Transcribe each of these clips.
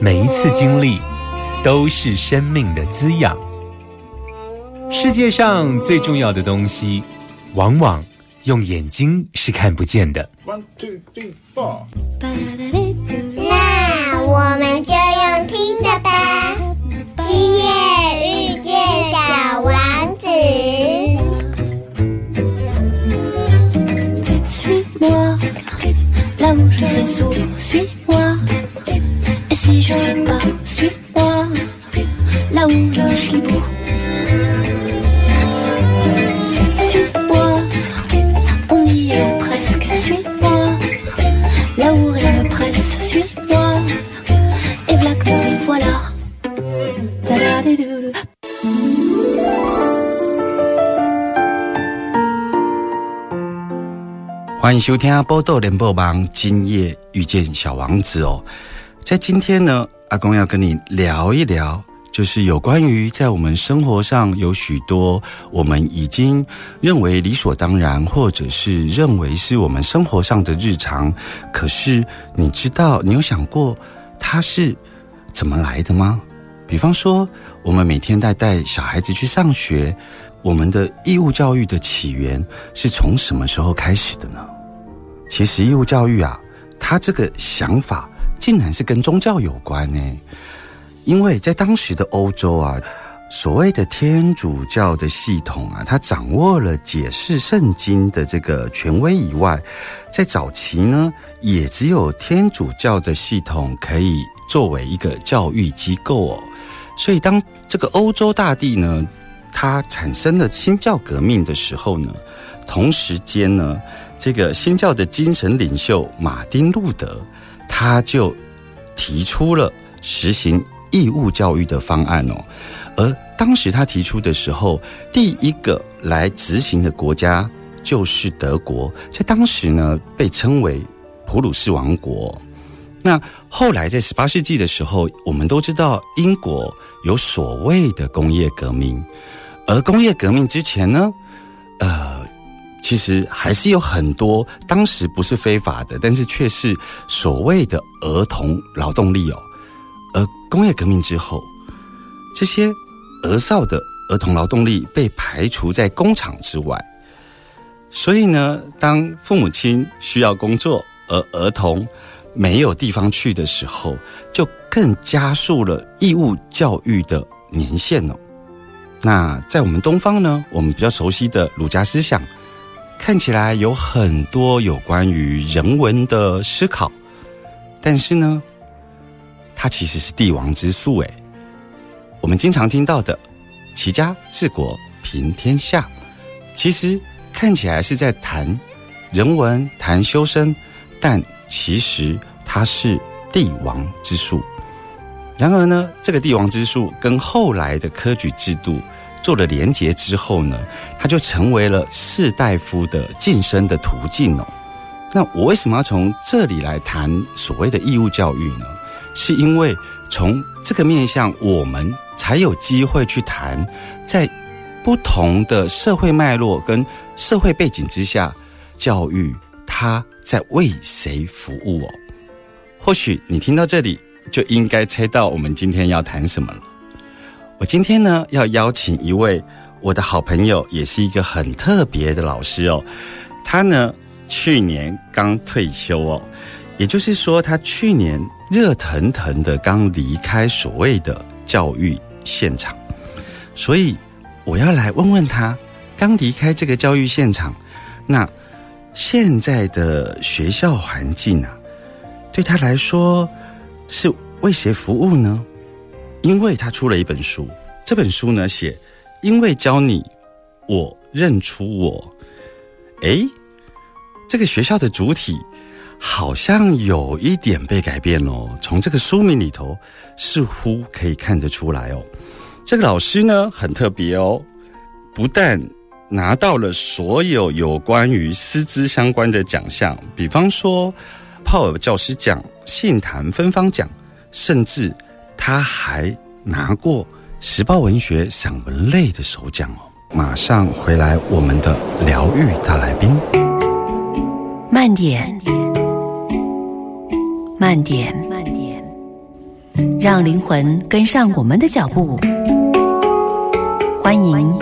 每一次经历都是生命的滋养。世界上最重要的东西，往往用眼睛是看不见的。One two three four。那我们就用听的吧。欢迎收听《波豆联播网》，今夜遇见小王子哦。在今天呢，阿公要跟你聊一聊，就是有关于在我们生活上有许多我们已经认为理所当然，或者是认为是我们生活上的日常。可是你知道，你有想过它是怎么来的吗？比方说，我们每天在带小孩子去上学，我们的义务教育的起源是从什么时候开始的呢？其实义务教育啊，它这个想法。竟然是跟宗教有关呢？因为在当时的欧洲啊，所谓的天主教的系统啊，它掌握了解释圣经的这个权威以外，在早期呢，也只有天主教的系统可以作为一个教育机构哦。所以，当这个欧洲大地呢，它产生了新教革命的时候呢，同时间呢，这个新教的精神领袖马丁路德。他就提出了实行义务教育的方案哦，而当时他提出的时候，第一个来执行的国家就是德国，在当时呢被称为普鲁士王国。那后来在十八世纪的时候，我们都知道英国有所谓的工业革命，而工业革命之前呢，呃。其实还是有很多当时不是非法的，但是却是所谓的儿童劳动力哦。而工业革命之后，这些儿少的儿童劳动力被排除在工厂之外，所以呢，当父母亲需要工作，而儿童没有地方去的时候，就更加速了义务教育的年限哦。那在我们东方呢，我们比较熟悉的儒家思想。看起来有很多有关于人文的思考，但是呢，它其实是帝王之术诶。我们经常听到的“齐家治国平天下”，其实看起来是在谈人文、谈修身，但其实它是帝王之术。然而呢，这个帝王之术跟后来的科举制度。做了连结之后呢，他就成为了士大夫的晋升的途径哦。那我为什么要从这里来谈所谓的义务教育呢？是因为从这个面向，我们才有机会去谈，在不同的社会脉络跟社会背景之下，教育它在为谁服务哦？或许你听到这里，就应该猜到我们今天要谈什么了。我今天呢要邀请一位我的好朋友，也是一个很特别的老师哦。他呢去年刚退休哦，也就是说他去年热腾腾的刚离开所谓的教育现场，所以我要来问问他，刚离开这个教育现场，那现在的学校环境啊，对他来说是为谁服务呢？因为他出了一本书，这本书呢写，因为教你，我认出我。诶，这个学校的主体好像有一点被改变了，从这个书名里头似乎可以看得出来哦。这个老师呢很特别哦，不但拿到了所有有关于师资相关的奖项，比方说泡尔教师奖、信坛芬芳奖，甚至他还拿过时报文学散文类的首奖哦。马上回来，我们的疗愈大来宾。慢点，慢点，慢点，让灵魂跟上我们的脚步。欢迎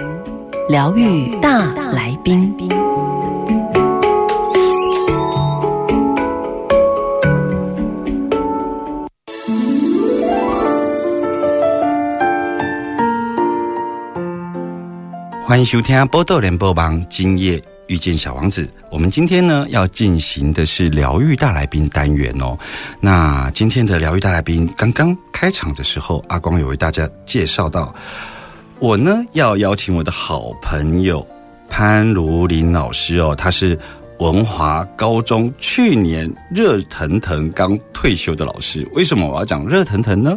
疗愈大来宾。欢迎收听《波豆联播榜》，今夜遇见小王子。我们今天呢要进行的是疗愈大来宾单元哦。那今天的疗愈大来宾刚刚开场的时候，阿光有为大家介绍到，我呢要邀请我的好朋友潘如林老师哦，他是文华高中去年热腾腾刚退休的老师。为什么我要讲热腾腾呢？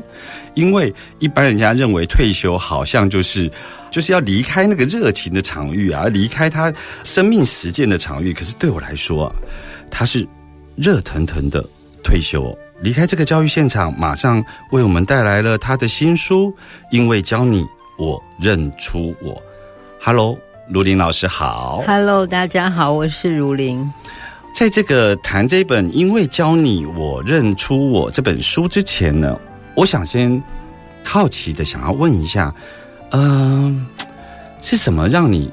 因为一般人家认为退休好像就是。就是要离开那个热情的场域啊，离开他生命实践的场域。可是对我来说啊，他是热腾腾的退休哦，离开这个教育现场，马上为我们带来了他的新书。因为教你，我认出我。Hello，卢林老师好。Hello，大家好，我是如林。在这个谈这本《因为教你，我认出我》这本书之前呢，我想先好奇的想要问一下。嗯，是什么让你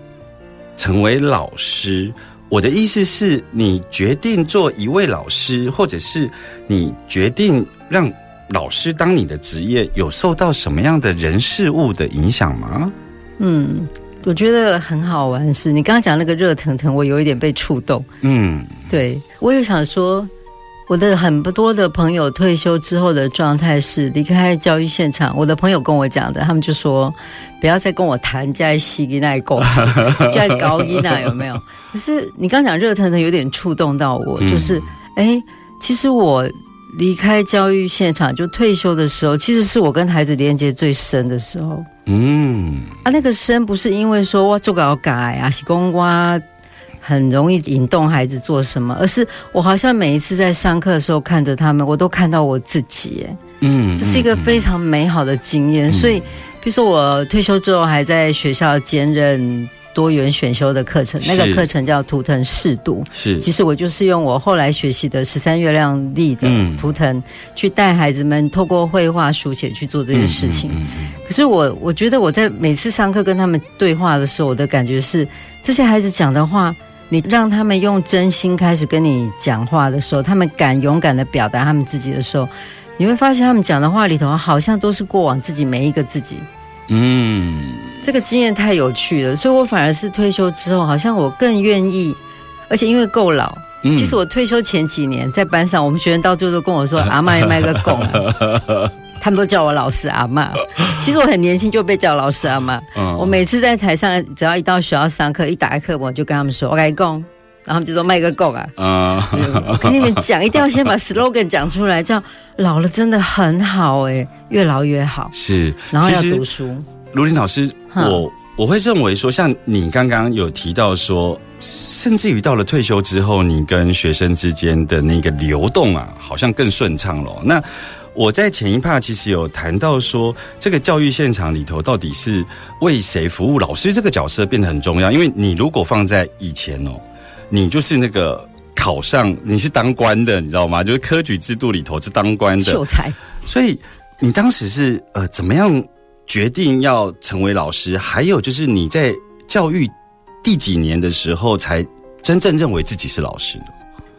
成为老师？我的意思是你决定做一位老师，或者是你决定让老师当你的职业，有受到什么样的人事物的影响吗？嗯，我觉得很好玩是，你刚刚讲那个热腾腾，我有一点被触动。嗯，对我也想说。我的很多的朋友退休之后的状态是离开教育现场。我的朋友跟我讲的，他们就说不要再跟我谈在西吉那公司，在高一那有没有？可是你刚讲热腾腾，有点触动到我，就是哎，其实我离开教育现场就退休的时候，其实是我跟孩子连接最深的时候。嗯，啊，那个深不是因为说哇做个改啊，是公哇。很容易引动孩子做什么，而是我好像每一次在上课的时候看着他们，我都看到我自己，哎，嗯，这是一个非常美好的经验。嗯、所以，比如说我退休之后还在学校兼任多元选修的课程，那个课程叫图腾视读，是，其实我就是用我后来学习的十三月亮历的图腾、嗯、去带孩子们透过绘画书写去做这件事情。嗯嗯、可是我我觉得我在每次上课跟他们对话的时候，我的感觉是这些孩子讲的话。你让他们用真心开始跟你讲话的时候，他们敢勇敢的表达他们自己的时候，你会发现他们讲的话里头好像都是过往自己每一个自己。嗯，这个经验太有趣了，所以我反而是退休之后，好像我更愿意，而且因为够老。嗯、其实我退休前几年在班上，我们学生到最后都跟我说：“ 阿妈也卖个拱、啊。”他们都叫我老师阿妈。其实我很年轻就被叫老师阿妈。嗯、我每次在台上，只要一到学校上课，一打开课本，我就跟他们说：“我来供。”然后他们就说：“卖个供啊！” 啊、嗯，我跟你们讲，一定要先把 slogan 讲出来，这样老了真的很好哎，越老越好。是，然后要读书。卢林老师，我我会认为说，像你刚刚有提到说，甚至于到了退休之后，你跟学生之间的那个流动啊，好像更顺畅了。那我在前一趴其实有谈到说，这个教育现场里头到底是为谁服务？老师这个角色变得很重要，因为你如果放在以前哦，你就是那个考上，你是当官的，你知道吗？就是科举制度里头是当官的秀才，所以你当时是呃怎么样决定要成为老师？还有就是你在教育第几年的时候才真正认为自己是老师呢？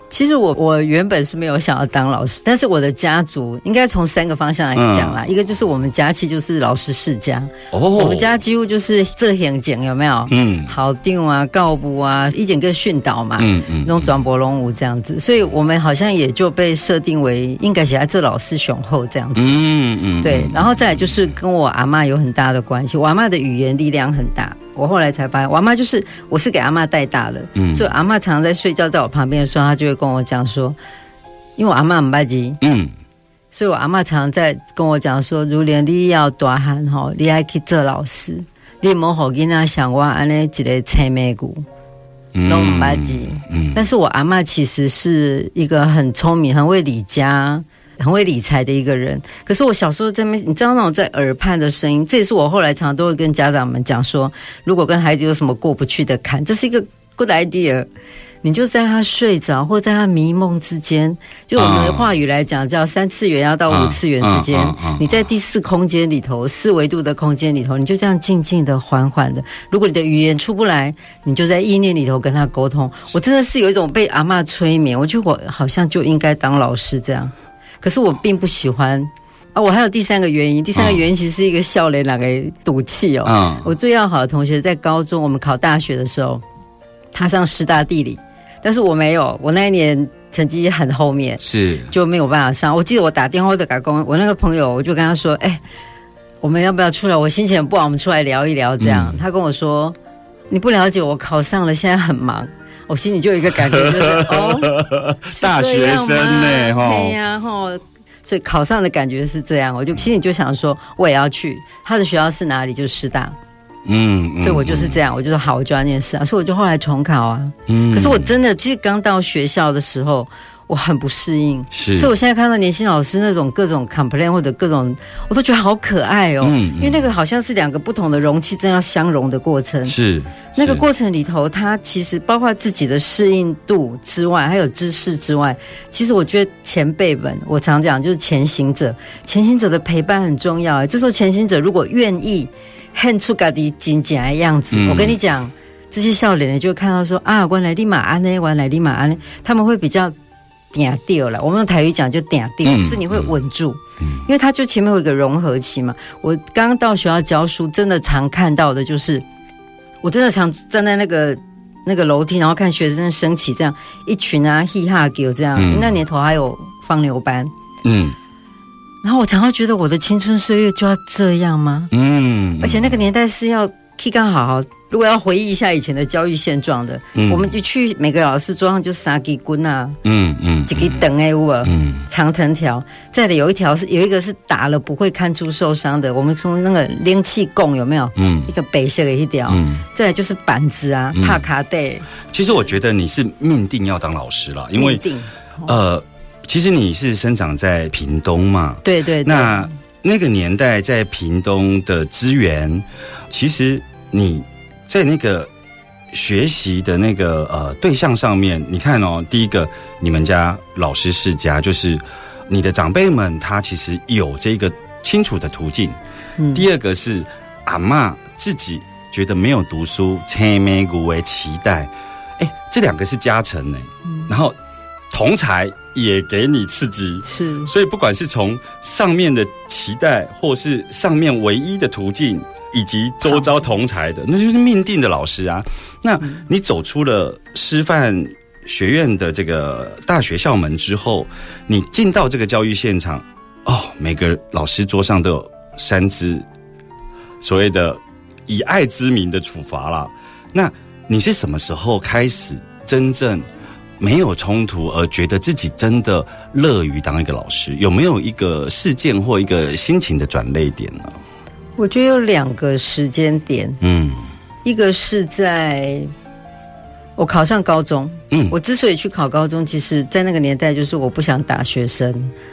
其实我我原本是没有想要当老师，但是我的家族应该从三个方向来讲啦。一个就是我们家其实就是老师世家，哦，我们家几乎就是这行景有没有？嗯好定啊、告布啊，一整个训导嘛，嗯嗯那种转播龙舞这样子，所以我们好像也就被设定为应该写在这老师雄厚这样子。嗯嗯，对，然后再来就是跟我阿妈有很大的关系，我阿妈的语言力量很大。我后来才发现，我阿妈就是我是给阿妈带大的，嗯。所以阿妈常常在睡觉在我旁边的时候，她就会跟我讲说，因为我阿妈很巴急，嗯。所以我阿妈常常在跟我讲说，如莲你要大汉吼，你爱去做老师，你莫好囡仔想我安尼一个青梅骨。嗯都唔巴吉嗯。但是我阿妈其实是一个很聪明、很会理家、很会理财的一个人。可是我小时候在那，你知道那种在耳畔的声音，这也是我后来常常都会跟家长们讲说，如果跟孩子有什么过不去的坎，这是一个 good idea。你就在他睡着或在他迷梦之间，就我们的话语来讲，叫三次元要到五次元之间你在第四空间里头，四维度的空间里头，你就这样静静的、缓缓的。如果你的语言出不来，你就在意念里头跟他沟通。我真的是有一种被阿嬷催眠，我觉得我好像就应该当老师这样，可是我并不喜欢。啊，我还有第三个原因，第三个原因其实是一个笑脸两个赌气哦。嗯我最要好的同学在高中，我们考大学的时候，他上师大地理，但是我没有，我那一年成绩很后面，是就没有办法上。我记得我打电话给打工，我那个朋友，我就跟他说：“哎、我们要不要出来？我心情很不好，我们出来聊一聊。”这样，他跟我说：“你不了解我考上了，现在很忙。”我心里就有一个感觉，就是 哦，是大学生呢哈对呀，哈。所以考上的感觉是这样，我就心里就想说，我也要去。他的学校是哪里？就是师大，嗯，嗯所以我就是这样，我就说好，我就要念师大，所以我就后来重考啊。嗯可是我真的，其实刚到学校的时候，我很不适应，是，所以我现在看到年轻老师那种各种 complain 或者各种，我都觉得好可爱哦。嗯因为那个好像是两个不同的容器正要相融的过程。是是那个过程里头，他其实包括自己的适应度之外，还有知识之外，其实我觉得前辈们，我常讲就是前行者，前行者的陪伴很重要。这时候前行者如果愿意恨出家的紧紧的样子，嗯我跟你讲，这些笑脸呢就会看到说啊，原来立马安呢，原来立马安呢，他们会比较。点掉了，我们用台语讲就点掉，嗯就是你会稳住，因为它就前面有一个融合期嘛。我刚刚到学校教书，真的常看到的就是，我真的常站在那个那个楼梯，然后看学生升旗，这样一群啊，嘻哈给这样。嗯那年头还有放牛班，嗯然后我常常觉得我的青春岁月就要这样吗？嗯，而且那个年代是要 K 刚好好，如果要回忆一下以前的教育现状的，嗯。我们就去每个老师桌上就三支棍啊，嗯嗯几个等哎我。嗯。长藤条，再的有一条是有一个是打了不会看出受伤的，我们从那个拎气供有没有？嗯。一个白色的一条，嗯，再来就是板子啊，嗯。帕卡带，其实我觉得你是命定要当老师了，因为呃，其实你是生长在屏东嘛，对对对，那那个年代在屏东的资源，其实你在那个学习的那个呃对象上面，你看哦，第一个你们家老师世家，就是你的长辈们，他其实有这个清楚的途径。嗯。第二个是阿嬷自己觉得没有读书，青梅骨为期待，哎，这两个是加成呢。然后同才也给你刺激，是。所以不管是从上面的期待，或是上面唯一的途径，以及周遭同才的，那就是命定的老师啊。那你走出了师范学院的这个大学校门之后，你进到这个教育现场，哦，每个老师桌上都有三支所谓的以爱之名的处罚啦。那你是什么时候开始真正没有冲突，而觉得自己真的乐于当一个老师？有没有一个事件或一个心情的转捩点呢？我觉得有两个时间点，嗯。一个是在我考上高中，嗯。我之所以去考高中，其实在那个年代就是我不想打学生，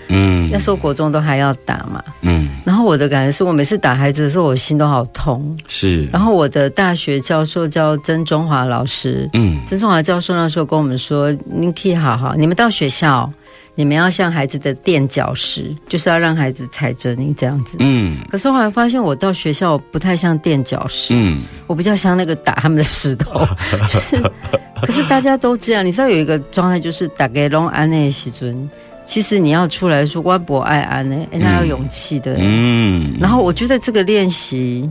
嗯。那时候国中都还要打嘛，嗯。然然后我的感觉是我每次打孩子的时候，我心都好痛。是，然后我的大学教授叫曾中华老师，嗯。曾中华教授那时候跟我们说：“你可以好好，你们到学校，你们要像孩子的垫脚石，就是要让孩子踩着你这样子。”嗯可是后来发现，我到学校不太像垫脚石，嗯，我比较像那个打他们的石头，就是。可是大家都这样，你知道有一个状态，就是打给龙安内喜尊。其实你要出来说我不爱安呢，哎，那要勇气的。嗯，然后我觉得这个练习，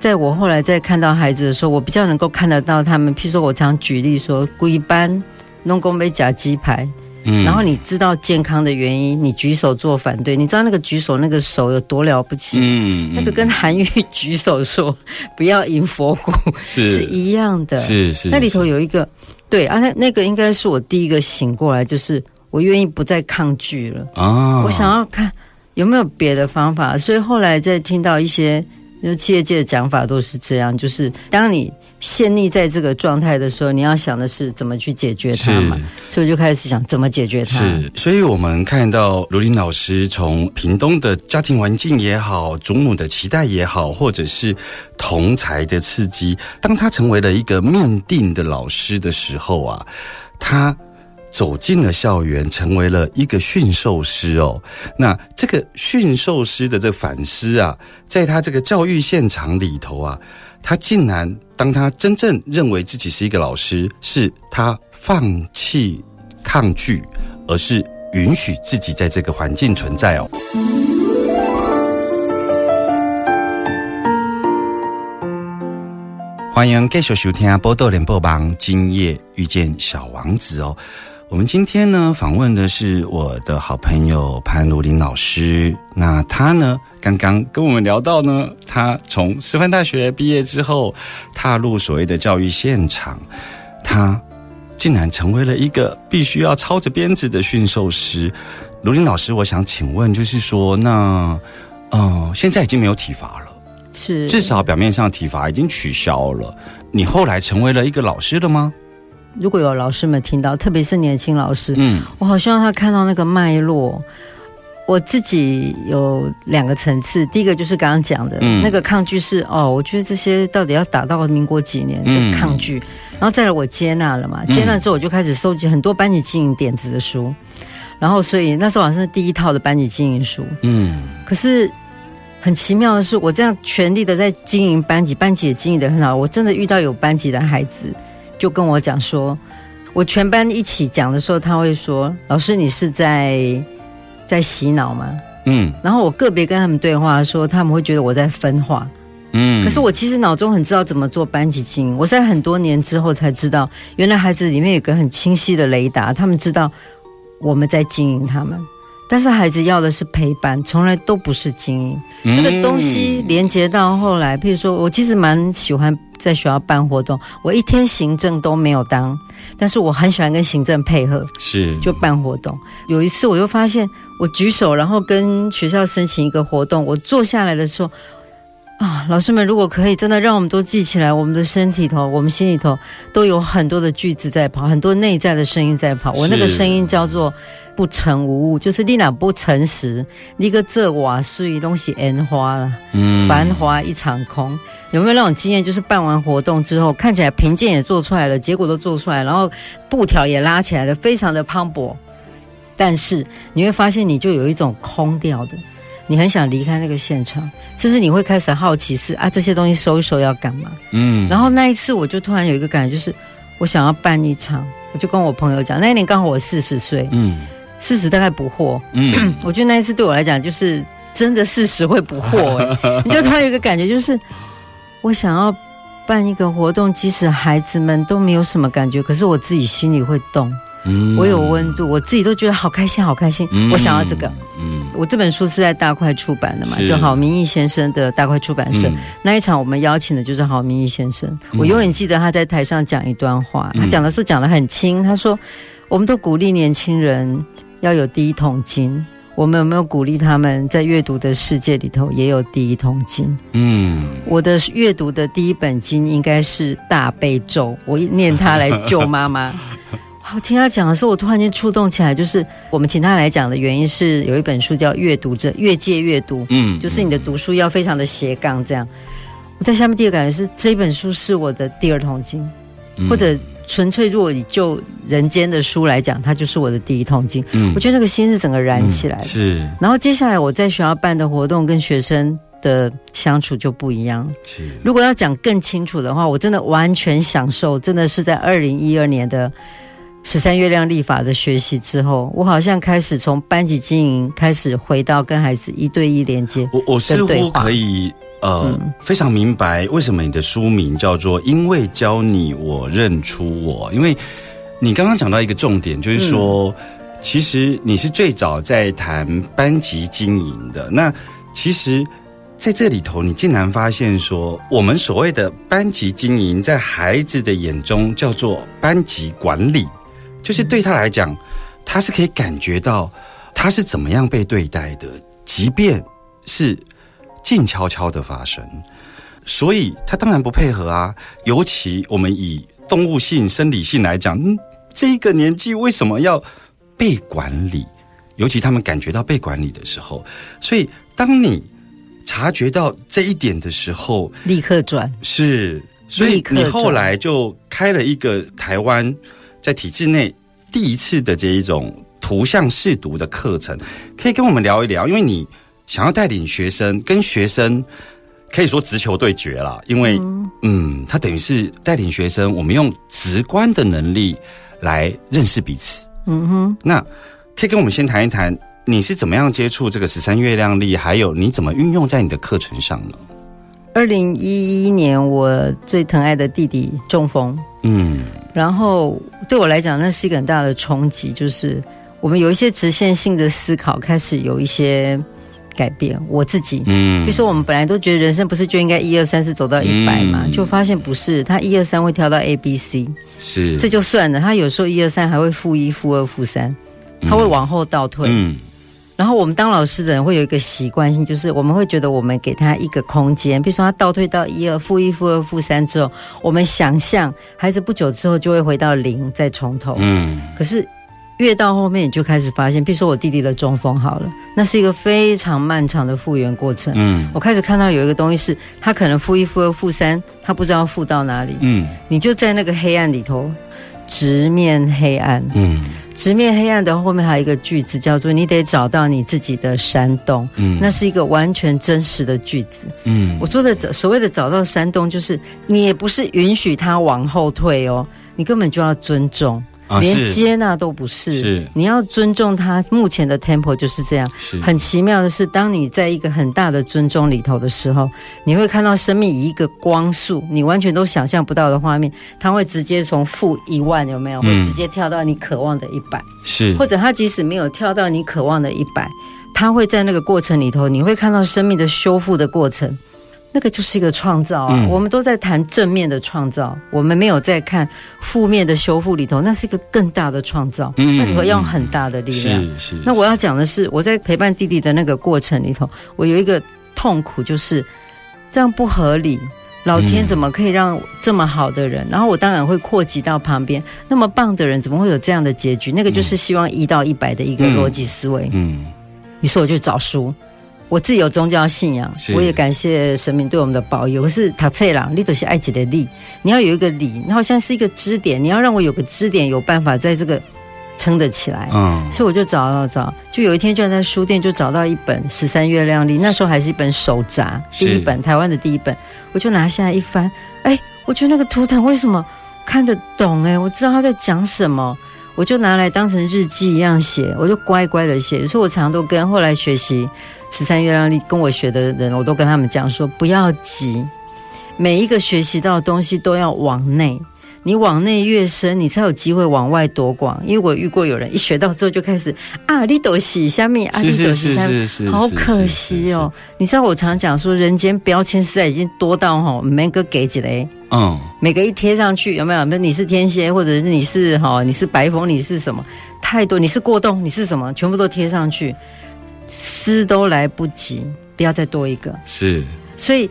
在我后来在看到孩子的时候，我比较能够看得到他们。譬如说，我常举例说，龟班弄公杯假鸡排，嗯然后你知道健康的原因，你举手做反对，你知道那个举手那个手有多了不起？嗯那个跟韩愈举手说不要迎佛骨 是是一样的。是是那里头有一个对啊，那那个应该是我第一个醒过来，就是我愿意不再抗拒了。啊，我想要看有没有别的方法，所以后来在听到一些就企业界的讲法都是这样，就是当你陷溺在这个状态的时候，你要想的是怎么去解决它嘛，所以就开始想怎么解决它。是，所以我们看到卢林老师从屏东的家庭环境也好，祖母的期待也好，或者是同才的刺激，当他成为了一个命定的老师的时候啊，他。走进了校园，成为了一个驯兽师哦。那这个驯兽师的这反思啊，在他这个教育现场里头啊，他竟然当他真正认为自己是一个老师，是他放弃抗拒，而是允许自己在这个环境存在哦。欢迎继续收听《波多连播帮》，今夜遇见小王子哦。我们今天呢访问的是我的好朋友潘如林老师。那他呢刚刚跟我们聊到呢，他从师范大学毕业之后，踏入所谓的教育现场，他竟然成为了一个必须要操着鞭子的驯兽师。如林老师，我想请问，就是说，那呃，现在已经没有体罚了，是至少表面上体罚已经取消了。你后来成为了一个老师了吗？如果有老师们听到，特别是年轻老师，嗯我好希望他看到那个脉络。我自己有两个层次，第一个就是刚刚讲的、嗯那个抗拒是哦，我觉得这些到底要打到民国几年？的抗拒，然后再来我接纳了嘛，嗯接纳之后我就开始收集很多班级经营点子的书，然后所以那时候好像是第一套的班级经营书，嗯可是很奇妙的是，我这样全力的在经营班级，班级也经营的很好。我真的遇到有班级的孩子，就跟我讲说，我全班一起讲的时候，他会说：“老师，你是在在洗脑吗嗯？”然后我个别跟他们对话说，他们会觉得我在分化。嗯可是我其实脑中很知道怎么做班级经营，我是在很多年之后才知道，原来孩子里面有个很清晰的雷达，他们知道我们在经营他们。但是孩子要的是陪伴，从来都不是精英。这个东西连接到后来，譬如说我其实蛮喜欢在学校办活动，我一天行政都没有当，但是我很喜欢跟行政配合，是就办活动。有一次我就发现，我举手，然后跟学校申请一个活动，我坐下来的时候。啊，老师们，如果可以，真的让我们都记起来，我们的身体头、我们心里头都有很多的句子在跑，很多内在的声音在跑。我那个声音叫做“不诚无物”，就是你俩不诚实，你个这瓦碎东西烟花了，嗯繁华一场空。有没有那种经验？就是办完活动之后，看起来评鉴也做出来了，结果都做出来，然后布条也拉起来了，非常的磅礴。但是你会发现，你就有一种空掉的，你很想离开那个现场，甚至你会开始好奇是啊，这些东西收一收要干嘛？嗯。然后那一次我就突然有一个感觉，就是我想要办一场，我就跟我朋友讲，那一年刚好我四十岁，嗯。四十大概不惑，嗯。我觉得那一次对我来讲，就是真的四十会不惑、欸，你就突然有一个感觉，就是我想要办一个活动，即使孩子们都没有什么感觉，可是我自己心里会动，嗯我有温度，我自己都觉得好开心，好开心，我想要这个。嗯我这本书是在大块出版的嘛，就郝明义先生的大块出版社。嗯那一场我们邀请的就是郝明义先生，我永远记得他在台上讲一段话，嗯他讲的时候讲的很轻，他说：“我们都鼓励年轻人要有第一桶金，我们有没有鼓励他们在阅读的世界里头也有第一桶金？嗯我的阅读的第一本金应该是大悲咒，我一念它来救妈妈。我听他讲的时候，我突然间触动起来，就是我们请他来讲的原因是有一本书叫《阅读者越界阅读》，嗯就是你的读书要非常的斜杠这样。我在下面第二个感觉是这本书是我的第二桶金，嗯或者纯粹如果你就人间的书来讲，它就是我的第一桶金。嗯我觉得那个心是整个燃起来的。是然后接下来我在学校办的活动跟学生的相处就不一样。是如果要讲更清楚的话，我真的完全享受，真的是在二零一二年的十三月亮历法的学习之后，我好像开始从班级经营开始回到跟孩子一对一连接。我我似乎可以呃、嗯非常明白为什么你的书名叫做“因为教你我认出我”，因为你刚刚讲到一个重点，就是说，嗯其实你是最早在谈班级经营的。那其实在这里头，你竟然发现说，我们所谓的班级经营，在孩子的眼中叫做班级管理，就是对他来讲，他是可以感觉到他是怎么样被对待的，即便是静悄悄的发生，所以他当然不配合啊。尤其我们以动物性、生理性来讲，嗯，这个年纪为什么要被管理？尤其他们感觉到被管理的时候，所以当你察觉到这一点的时候，立刻转，是，所以你后来就开了一个台湾在体制内第一次的这一种图像试读的课程，可以跟我们聊一聊，因为你想要带领学生跟学生。可以说直球对决啦，因为嗯他等于是带领学生，我们用直观的能力来认识彼此。嗯哼，那可以跟我们先谈一谈，你是怎么样接触这个十三月亮历，还有你怎么运用在你的课程上呢？二零一一年我最疼爱的弟弟中风，嗯。然后对我来讲，那是一个很大的冲击，就是我们有一些直线性的思考开始有一些改变。我自己，嗯。比如说我们本来都觉得人生不是就应该一二三四走到一百嘛，嗯。就发现不是，他一二三会跳到 A B C，是。这就算了，他有时候一二三还会负一、负二、负三，他会往后倒退。嗯然后我们当老师的人会有一个习惯性，就是我们会觉得我们给他一个空间，比如说他倒退到一二、负一、负二、负三之后，我们想象孩子不久之后就会回到零，再从头。嗯可是越到后面，你就开始发现，比如说我弟弟的中风好了，那是一个非常漫长的复原过程。嗯我开始看到有一个东西是，他可能负一、负二、负三，他不知道负到哪里，嗯你就在那个黑暗里头，直面黑暗。嗯直面黑暗的后面还有一个句子，叫做“你得找到你自己的山洞”，嗯那是一个完全真实的句子。嗯我说的所谓的找到山洞，就是你也不是允许他往后退哦，你根本就要尊重，连啊是。接纳都不是。是。你要尊重他目前的 temple 就是这样。是。很奇妙的是，当你在一个很大的尊重里头的时候，你会看到生命以一个光速，你完全都想象不到的画面，它会直接从负一万有没有，会嗯直接跳到你渴望的一百、是。或者他即使没有跳到你渴望的一百，他会在那个过程里头，你会看到生命的修复的过程。那个就是一个创造啊！嗯我们都在谈正面的创造，我们没有在看负面的修复里头，那是一个更大的创造。嗯那你会用很大的力量。是是那我要讲的是，我在陪伴弟弟的那个过程里头，我有一个痛苦，就是这样不合理。老天嗯怎么可以让这么好的人？然后我当然会扩及到旁边，那么棒的人怎么会有这样的结局？那个就是希望一到一百的一个嗯逻辑思维。嗯于是我就找书，我自己有宗教信仰，我也感谢神明对我们的保佑。可是塔翠朗，你都是埃及的力，你要有一个理，你好像是一个支点，你要让我有个支点，有办法在这个撑得起来。嗯所以我就找找找，就有一天居然在书店就找到一本《十三月亮历》，那时候还是一本手札，第一本台湾的第一本，我就拿下来一翻，哎，我觉得那个图腾为什么看得懂？哎，我知道他在讲什么，我就拿来当成日记一样写，我就乖乖的写。所以我常常都跟后来学习十三月亮历跟我学的人，我都跟他们讲说，不要急，每一个学习到的东西都要往内。你往内越深，你才有机会往外多广。因为我遇过有人一学到之后就开始啊，你都洗下面啊，是你都是下好可惜哦。。你知道我常讲说，人间标签实在已经多到哈，每个给几嘞，嗯每个一贴上去有没有？那你是天蝎，或者是你是哈，你是白凤，你是什么？太多，你是过动，你是什么？全部都贴上去，撕都来不及，不要再多一个。是所以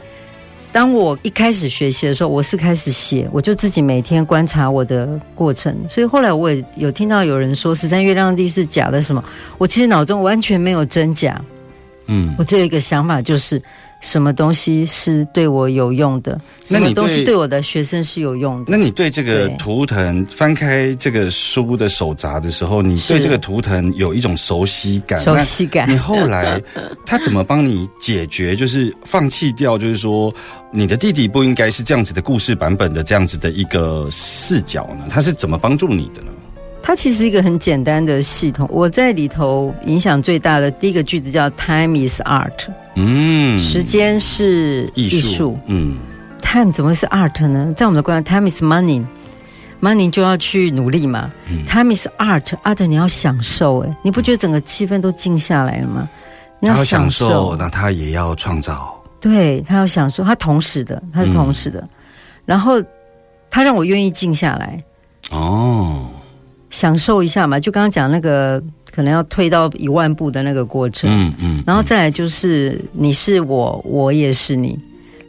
当我一开始学习的时候，我是开始写，我就自己每天观察我的过程。所以后来我也有听到有人说十三月亮地是假的什么，我其实脑中完全没有真假，嗯，我只有一个想法就是。什么东西是对我有用的？什么东西对我的学生是有用的？那你对这个图腾翻开这个书的手札的时候，你对这个图腾有一种熟悉感？熟悉感。你后来 他怎么帮你解决？就是放弃掉，就是说你的弟弟不应该是这样子的故事版本的这样子的一个视角呢？他是怎么帮助你的呢？它其实一个很简单的系统。我在里头影响最大的第一个句子叫 “Time is art”。嗯，时间是艺术。嗯，Time 怎么会是 art 呢？在我们的观念，Time is money，money 就要去努力嘛。Time is art，art 你要享受。哎，你不觉得整个气氛都静下来了吗？你要享受，那他也要创造。对他要享受，他同时的，他是同时的。然后他让我愿意静下来。哦。享受一下嘛，就刚刚讲那个可能要退到一万步的那个过程，嗯嗯，然后再来就是你是我，我也是你，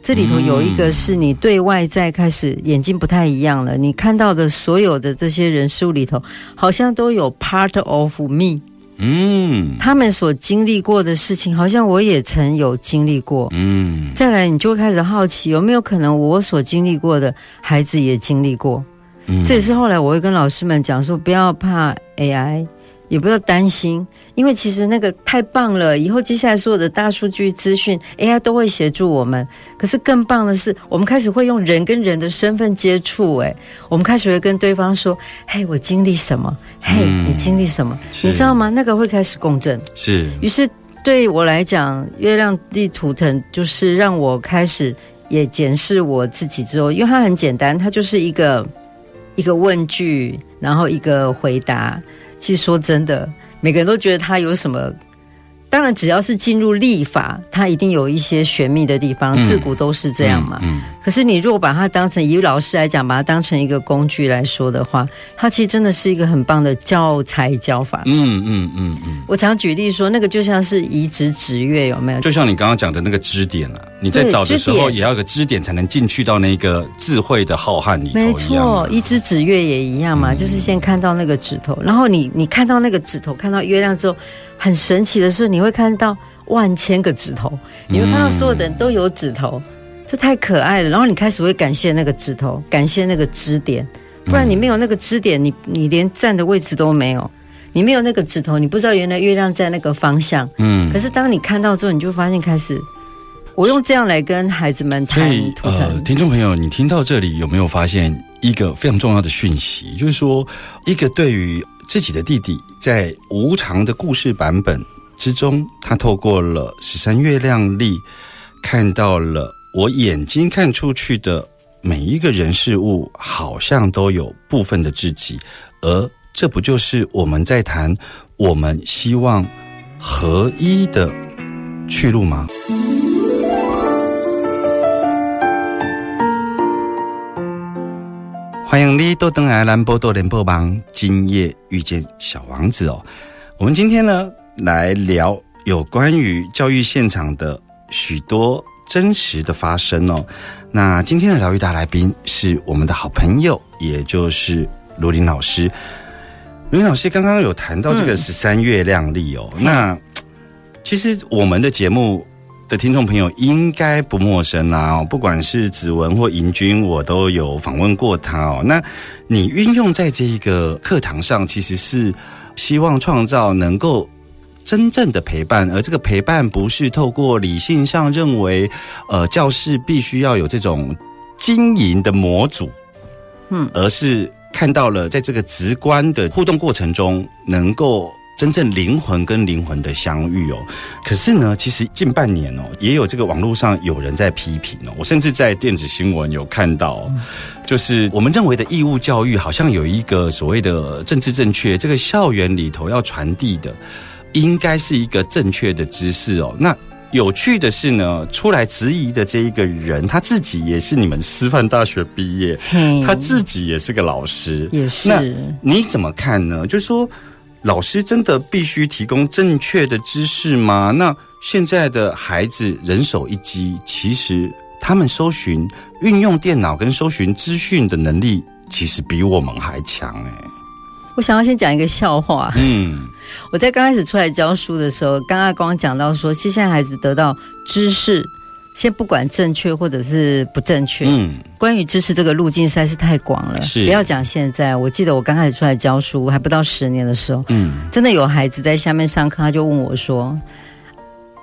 这里头有一个是你对外在开始眼睛不太一样了，你看到的所有的这些人事物里头，好像都有 part of me，嗯，他们所经历过的事情，好像我也曾有经历过，嗯，再来你就会开始好奇，有没有可能我所经历过的孩子也经历过。这也是后来我会跟老师们讲说，不要怕 AI，也不要担心，因为其实那个太棒了。以后接下来所有的大数据资讯，AI 都会协助我们。可是更棒的是，我们开始会用人跟人的身份接触。哎，我们开始会跟对方说：“嘿，我经历什么？嘿，你经历什么？你知道吗？”那个会开始共振。是。于是对我来讲，月亮地图腾就是让我开始也检视我自己之后，因为它很简单，它就是一个。一个问句，然后一个回答。其实说真的，每个人都觉得他有什么。当然，只要是进入立法，它一定有一些玄秘的地方，自古都是这样嘛。可是，你如果把它当成以老师来讲，把它当成一个工具来说的话，它其实真的是一个很棒的教材教法。嗯嗯嗯嗯。我常举例说，那个就像是移植指月，有没有？就像你刚刚讲的那个支点啊，你在找的时候也要有个支点，才能进去到那个智慧的浩瀚里头。没错，移植指月也一样嘛，就是先看到那个指头，然后你你看到那个指头，看到月亮之后，很神奇的是，你会看到万千个指头，你会看到所有的人都有指头。这太可爱了，然后你开始会感谢那个指头，感谢那个支点，不然你没有那个支点，你你连站的位置都没有，你没有那个指头，你不知道原来月亮在那个方向。嗯，可是当你看到之后，你就发现开始，我用这样来跟孩子们谈。呃，听众朋友，你听到这里有没有发现一个非常重要的讯息？就是说，一个对于自己的弟弟，在无常的故事版本之中，他透过了十三月亮历，看到了。我眼睛看出去的每一个人事物，好像都有部分的自己，而这不就是我们在谈我们希望合一的去路吗？欢迎你多登来兰波多联播榜，今夜遇见小王子哦。我们今天呢，来聊有关于教育现场的许多。真实的发生哦。那今天的疗愈大来宾是我们的好朋友，也就是罗林老师。罗林老师刚刚有谈到这个十三月亮丽哦。那其实我们的节目的听众朋友应该不陌生啊，不管是子文或银君，我都有访问过他哦。那你运用在这一个课堂上，其实是希望创造能够。真正的陪伴，而这个陪伴不是透过理性上认为，呃，教室必须要有这种经营的模组，嗯，而是看到了在这个直观的互动过程中，能够真正灵魂跟灵魂的相遇哦。可是呢，其实近半年哦，也有这个网络上有人在批评哦，我甚至在电子新闻有看到，就是我们认为的义务教育，好像有一个所谓的政治正确，这个校园里头要传递的。应该是一个正确的知识哦。那有趣的是呢，出来质疑的这一个人，他自己也是你们师范大学毕业，他自己也是个老师，也是。那你怎么看呢？就是说，老师真的必须提供正确的知识吗？那现在的孩子人手一机，其实。他们搜寻、运用电脑跟搜寻资讯的能力，其实比我们还强哎。我想要先讲一个笑话。嗯，我在刚开始出来教书的时候，刚刚光讲到说，现在孩子得到知识，先不管正确或者是不正确，嗯，关于知识这个路径实在是太广了。是不要讲现在，我记得我刚开始出来教书还不到十年的时候，嗯，真的有孩子在下面上课，他就问我说。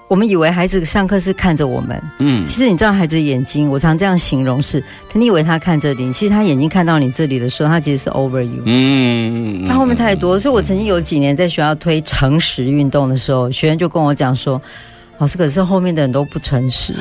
我们以为孩子上课是看着我们，嗯其实你知道孩子的眼睛，我常这样形容是，你以为他看着你，其实他眼睛看到你这里的时候，他其实是 over you，嗯，他后面太多，所以我曾经有几年在学校推诚实运动的时候，学员就跟我讲说。老师，可是后面的人都不诚实。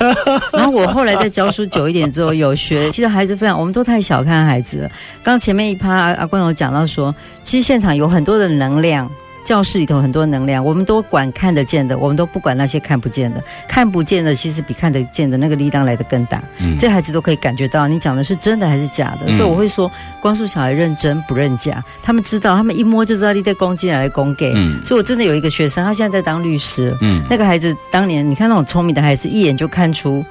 然后我后来在教书久一点之后，有学，其实孩子非常，我们都太小看孩子了。刚前面一趴阿阿光有讲到说，其实现场有很多的能量。教室里头很多能量，我们都管看得见的，我们都不管那些看不见的。看不见的其实比看得见的那个力量来得更大。嗯这孩子都可以感觉到你讲的是真的还是假的，嗯所以我会说，光速小孩认真不认假，他们知道，他们一摸就知道你在攻击来攻给。嗯所以我真的有一个学生，他现在在当律师。嗯那个孩子当年，你看那种聪明的孩子，一眼就看出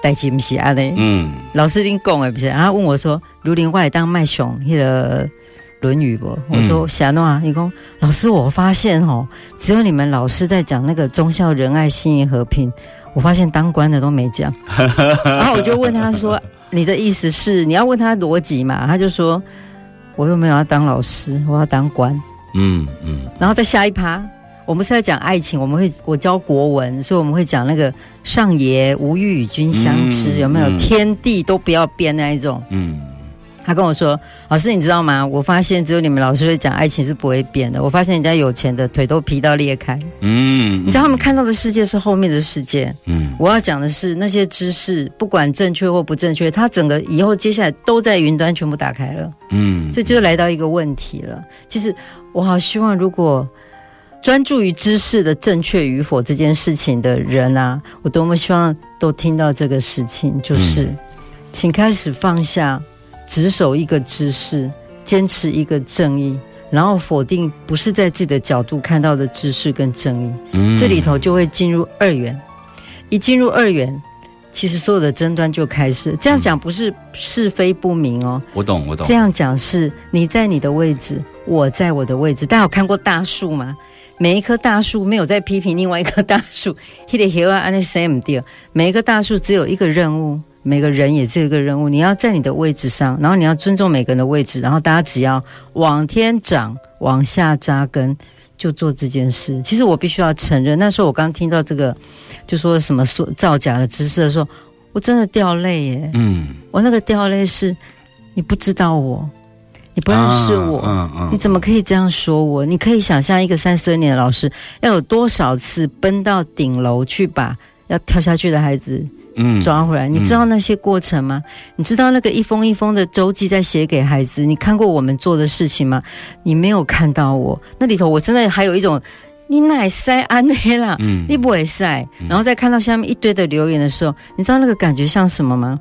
带吉姆西安嘞。嗯老师拎讲哎，不是，然后问我说：“卢林外当卖熊那个《论语》不？”我说：“嗯霞诺啊，你讲老师，我发现哦，只有你们老师在讲那个忠孝仁爱信义和平，我发现当官的都没讲。”然后我就问他说：“你的意思是你要问他逻辑嘛？”他就说：“我又没有要当老师，我要当官。”嗯嗯然后在下一趴，我们是在讲爱情，我们会我教国文，所以我们会讲那个上爷无欲与君相知，嗯有没有、嗯天地都不要变那一种？嗯他跟我说：“老师，你知道吗？我发现只有你们老师会讲爱情是不会变的。我发现人家有钱的腿都皮到裂开，嗯，你知道他们看到的世界是后面的世界。嗯我要讲的是那些知识，不管正确或不正确，它整个以后接下来都在云端全部打开了。嗯，所以就来到一个问题了。其实我好希望，如果专注于知识的正确与否这件事情的人啊，我多么希望都听到这个事情，就是，嗯请开始放下，只守一个知识，坚持一个正义。然后否定不是在自己的角度看到的知识跟正义，嗯这里头就会进入二元。一进入二元，其实所有的争端就开始。这样讲不是是非不明哦，我懂我懂这，样讲是你在你的位置，我在我的位置。大家有看过大树吗？每一棵大树没有在批评另外一棵大树，每一棵大树只有一个任务，每个人也只有一个任务。你要在你的位置上，然后你要尊重每个人的位置，然后大家只要往天长，往下扎根，就做这件事。其实我必须要承认，那时候我刚听到这个，就说什么说造假的知识的时候，我真的掉泪耶。嗯，我那个掉泪是，你不知道我，你不认识我，你怎么可以这样说我？你可以想象一个三十二年的老师，要有多少次奔到顶楼去把要跳下去的孩子嗯抓回来？你知道那些过程吗？你知道那个一封一封的周记在写给孩子？你看过我们做的事情吗？你没有看到我那里头，我真的还有一种。你奶塞安黑啦，嗯你不会塞，然后再看到下面一堆的留言的时候，你知道那个感觉像什么吗？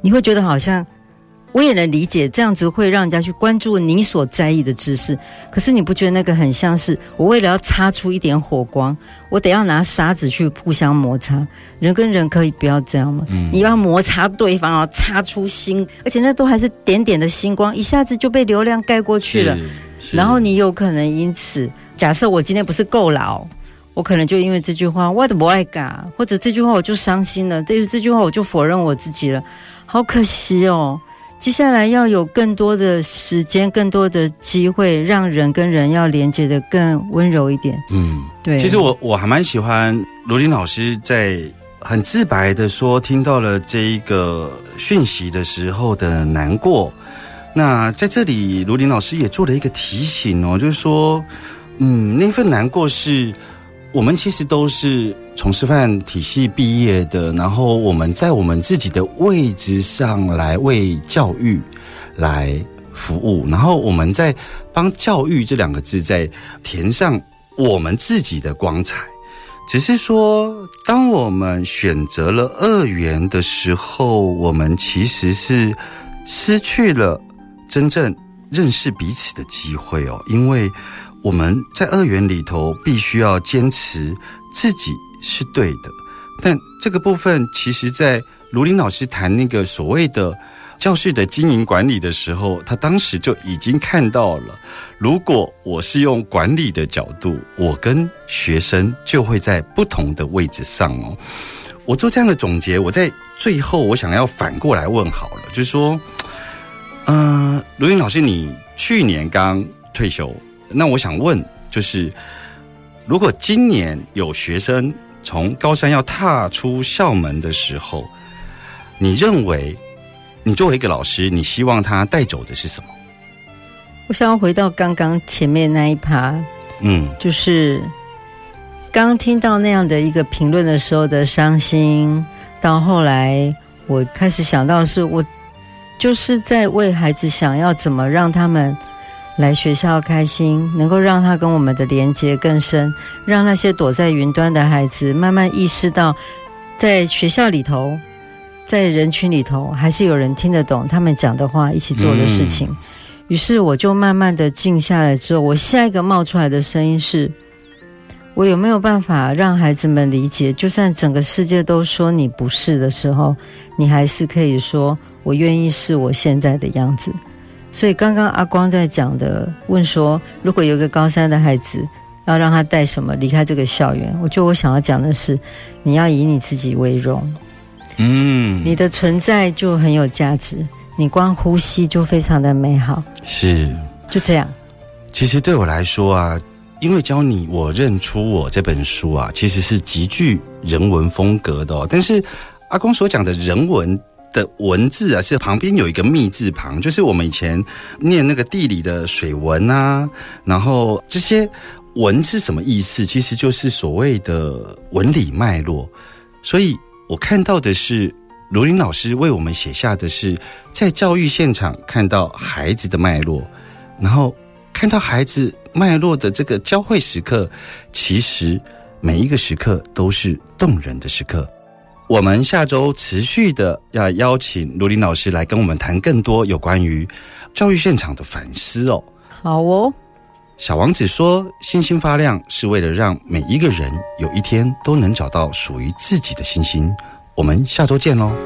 你会觉得好像我也能理解，这样子会让人家去关注你所在意的知识。可是你不觉得那个很像是我为了要擦出一点火光，我得要拿沙子去互相摩擦？人跟人可以不要这样吗？你要摩擦对方，然后擦出星，而且那都还是点点的星光，一下子就被流量盖过去了。然后你有可能因此，假设我今天不是够老，我可能就因为这句话我的不爱嘎，或者这句话我就伤心了，这这句话我就否认我自己了，好可惜哦。接下来要有更多的时间，更多的机会，让人跟人要连接的更温柔一点。嗯。对，其实我我还蛮喜欢罗琳老师在很自白的说，听到了这一个讯息的时候的难过。那在这里，罗琳老师也做了一个提醒哦，就是说，嗯，那份难过是我们其实都是从师范体系毕业的，然后我们在我们自己的位置上来为教育来服务，然后我们在帮教育这两个字在填上我们自己的光彩。只是说，当我们选择了二元的时候，我们其实是失去了真正认识彼此的机会哦，因为我们在二元里头必须要坚持自己是对的，但这个部分其实，在卢林老师谈那个所谓的教室的经营管理的时候，他当时就已经看到了，如果我是用管理的角度，我跟学生就会在不同的位置上哦。我做这样的总结，我在最后我想要反过来问好了，就是说，嗯、卢林老师，你去年刚退休，那我想问，就是如果今年有学生从高三要踏出校门的时候，你认为你作为一个老师，你希望他带走的是什么？我想要回到刚刚前面那一趴，嗯就是刚听到那样的一个评论的时候的伤心，到后来我开始想到是我就是在为孩子想要怎么让他们来学校开心，能够让他跟我们的连接更深，让那些躲在云端的孩子慢慢意识到，在学校里头，在人群里头，还是有人听得懂他们讲的话，一起做的事情。于是我就慢慢的静下来之后，我下一个冒出来的声音是：我有没有办法让孩子们理解，就算整个世界都说你不是的时候，你还是可以说我愿意是我现在的样子。所以刚刚阿光在讲的，问说，如果有一个高三的孩子，要让他带什么离开这个校园，我觉得我想要讲的是，你要以你自己为荣，嗯，你的存在就很有价值，你光呼吸就非常的美好，是。就这样。其实对我来说啊，因为教你我认出我这本书啊，其实是极具人文风格的哦。但是阿光所讲的人文的文字啊，是旁边有一个密字旁，就是我们以前念那个地理的水文啊，然后这些文是什么意思？其实就是所谓的文理脉络。所以我看到的是。卢林老师为我们写下的是在教育现场看到孩子的脉络，然后看到孩子脉络的这个交汇时刻，其实每一个时刻都是动人的时刻。我们下周持续的要邀请卢林老师来跟我们谈更多有关于教育现场的反思哦。好哦，小王子说：“星星发亮是为了让每一个人有一天都能找到属于自己的星星。”我们下周见喽。